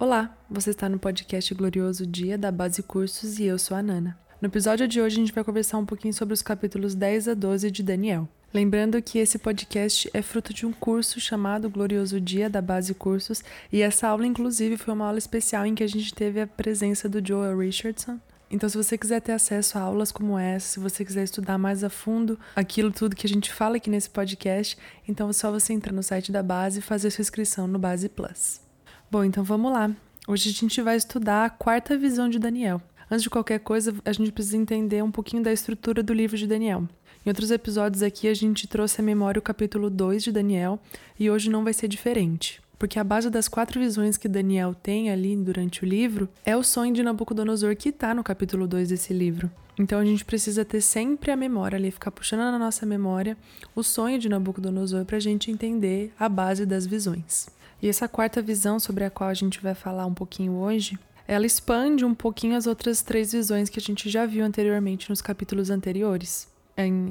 Olá, você está no podcast Glorioso Dia da Base Cursos e eu sou a Nana. No episódio de hoje a gente vai conversar um pouquinho sobre os capítulos 10 a 12 de Daniel. Lembrando que esse podcast é fruto de um curso chamado Glorioso Dia da Base Cursos, e essa aula, inclusive, foi uma aula especial em que a gente teve a presença do Joel Richardson. Então, se você quiser ter acesso a aulas como essa, se você quiser estudar mais a fundo aquilo tudo que a gente fala aqui nesse podcast, então é só você entrar no site da Base e fazer sua inscrição no Base Plus. Bom, então vamos lá. Hoje a gente vai estudar a quarta visão de Daniel. Antes de qualquer coisa, a gente precisa entender um pouquinho da estrutura do livro de Daniel. Em outros episódios aqui, a gente trouxe à memória o capítulo 2 de Daniel e hoje não vai ser diferente. Porque a base das quatro visões que Daniel tem ali durante o livro é o sonho de Nabucodonosor que está no capítulo 2 desse livro. Então a gente precisa ter sempre a memória ali, ficar puxando na nossa memória o sonho de Nabucodonosor para a gente entender a base das visões. E essa quarta visão sobre a qual a gente vai falar um pouquinho hoje, ela expande um pouquinho as outras três visões que a gente já viu anteriormente nos capítulos anteriores.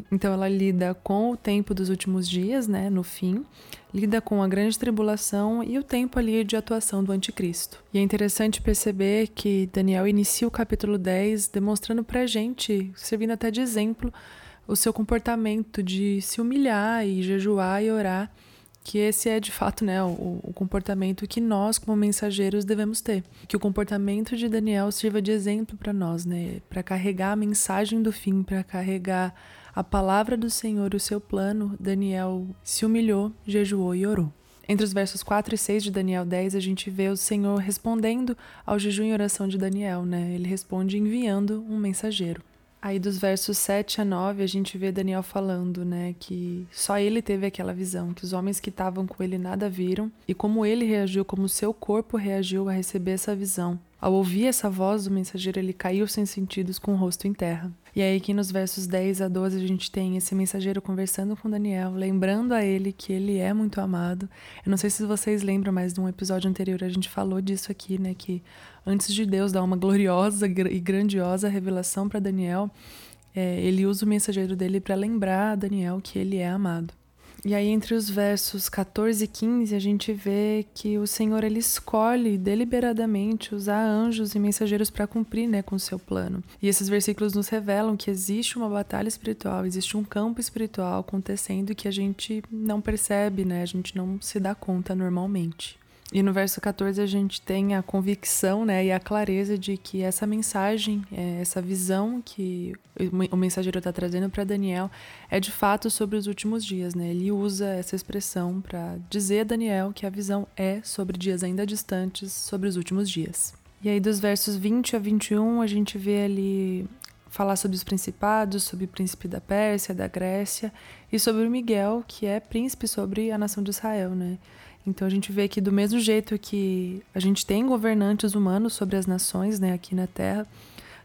Então ela lida com o tempo dos últimos dias, né, no fim, lida com a grande tribulação e o tempo ali de atuação do anticristo. E é interessante perceber que Daniel inicia o capítulo 10 demonstrando pra gente, servindo até de exemplo, o seu comportamento de se humilhar e jejuar e orar, que esse é de fato né, o, o comportamento que nós, como mensageiros, devemos ter. Que o comportamento de Daniel sirva de exemplo para nós, né, para carregar a mensagem do fim, para carregar a palavra do Senhor, o seu plano, Daniel se humilhou, jejuou e orou. Entre os versos 4 e 6 de Daniel 10, a gente vê o Senhor respondendo ao jejum e oração de Daniel, né? Ele responde enviando um mensageiro. Aí dos versos 7 a 9 a gente vê Daniel falando, né, que só ele teve aquela visão, que os homens que estavam com ele nada viram, e como ele reagiu, como seu corpo reagiu a receber essa visão. Ao ouvir essa voz do mensageiro, ele caiu sem sentidos com o rosto em terra. E aí aqui nos versos 10 a 12 a gente tem esse mensageiro conversando com Daniel, lembrando a ele que ele é muito amado. Eu não sei se vocês lembram, mas num episódio anterior a gente falou disso aqui, né, que antes de Deus dar uma gloriosa e grandiosa revelação para Daniel, é, ele usa o mensageiro dele para lembrar a Daniel que ele é amado. E aí, entre os versos 14 e 15, a gente vê que o Senhor ele escolhe deliberadamente usar anjos e mensageiros para cumprir né, com o seu plano. E esses versículos nos revelam que existe uma batalha espiritual, existe um campo espiritual acontecendo que a gente não percebe, né, a gente não se dá conta normalmente. E no verso 14 a gente tem a convicção né, e a clareza de que essa mensagem, é, essa visão que o mensageiro está trazendo para Daniel é de fato sobre os últimos dias. Né? Ele usa essa expressão para dizer a Daniel que a visão é sobre dias ainda distantes, sobre os últimos dias. E aí, dos versos 20 a 21, a gente vê ali falar sobre os principados, sobre o príncipe da Pérsia, da Grécia e sobre o Miguel, que é príncipe sobre a nação de Israel, né? Então a gente vê que do mesmo jeito que a gente tem governantes humanos sobre as nações, né, aqui na Terra,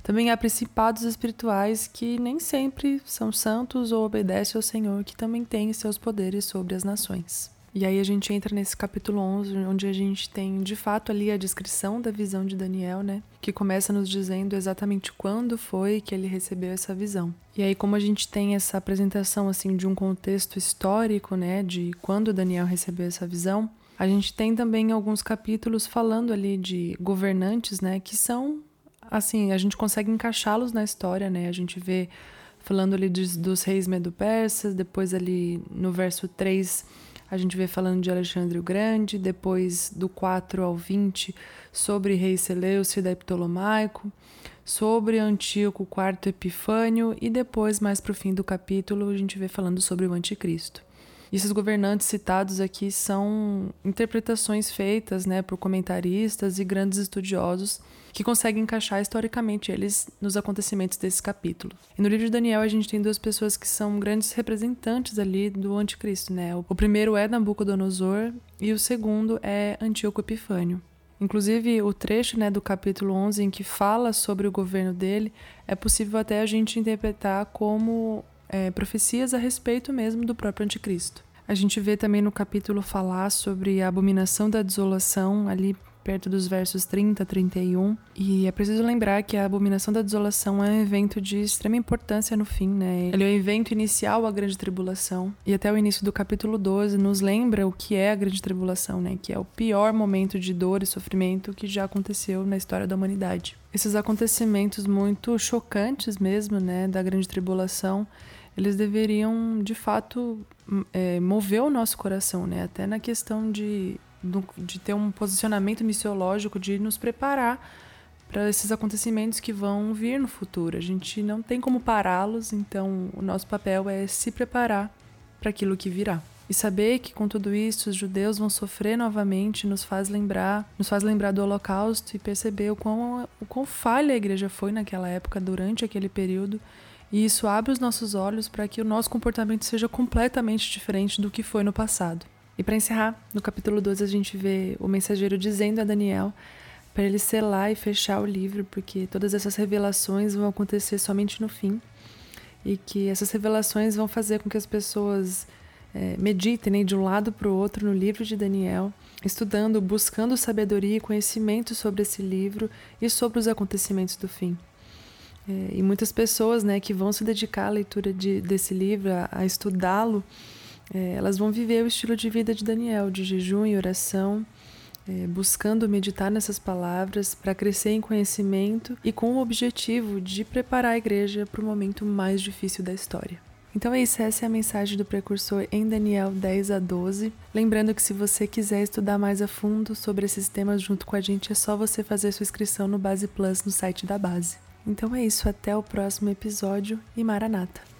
também há principados espirituais que nem sempre são santos ou obedecem ao Senhor, que também têm seus poderes sobre as nações. E aí a gente entra nesse capítulo 11, onde a gente tem de fato ali a descrição da visão de Daniel, né? Que começa nos dizendo exatamente quando foi que ele recebeu essa visão. E aí como a gente tem essa apresentação assim de um contexto histórico, né, de quando Daniel recebeu essa visão, a gente tem também alguns capítulos falando ali de governantes, né, que são assim, a gente consegue encaixá-los na história, né? A gente vê falando ali dos, dos reis medo-persas, depois ali no verso 3 a gente vê falando de Alexandre o Grande, depois do 4 ao 20 sobre rei Seleucida e Ptolomaico, sobre Antíoco IV Epifânio e depois mais para o fim do capítulo a gente vê falando sobre o anticristo. E esses governantes citados aqui são interpretações feitas né, por comentaristas e grandes estudiosos que conseguem encaixar historicamente eles nos acontecimentos desse capítulo. E no livro de Daniel a gente tem duas pessoas que são grandes representantes ali do anticristo, né? O primeiro é Nabucodonosor e o segundo é Antíoco Epifânio. Inclusive, o trecho né, do capítulo 11 em que fala sobre o governo dele é possível até a gente interpretar como é, profecias a respeito mesmo do próprio anticristo. A gente vê também no capítulo falar sobre a abominação da desolação ali perto dos versos 30 a 31. E é preciso lembrar que a abominação da desolação é um evento de extrema importância no fim, né? Ele é o evento inicial à grande tribulação. E até o início do capítulo 12 nos lembra o que é a grande tribulação, né? Que é o pior momento de dor e sofrimento que já aconteceu na história da humanidade. Esses acontecimentos muito chocantes mesmo, né, da grande tribulação, eles deveriam de fato é, mover o nosso coração, né? Até na questão de de ter um posicionamento missiológico, de nos preparar para esses acontecimentos que vão vir no futuro. A gente não tem como pará-los, então o nosso papel é se preparar para aquilo que virá. E saber que com tudo isso os judeus vão sofrer novamente nos faz lembrar, nos faz lembrar do Holocausto e perceber o quão, o quão falha a igreja foi naquela época, durante aquele período. E isso abre os nossos olhos para que o nosso comportamento seja completamente diferente do que foi no passado. E para encerrar, no capítulo 12 a gente vê o mensageiro dizendo a Daniel para ele selar e fechar o livro, porque todas essas revelações vão acontecer somente no fim e que essas revelações vão fazer com que as pessoas é, meditem né, de um lado para o outro no livro de Daniel, estudando, buscando sabedoria e conhecimento sobre esse livro e sobre os acontecimentos do fim. É, e muitas pessoas né, que vão se dedicar à leitura de, desse livro, a, a estudá-lo, é, elas vão viver o estilo de vida de Daniel, de jejum e oração, é, buscando meditar nessas palavras para crescer em conhecimento e com o objetivo de preparar a igreja para o momento mais difícil da história. Então é isso, essa é a mensagem do precursor em Daniel 10 a 12. Lembrando que se você quiser estudar mais a fundo sobre esses temas junto com a gente, é só você fazer sua inscrição no Base Plus no site da Base. Então é isso, até o próximo episódio e Maranata!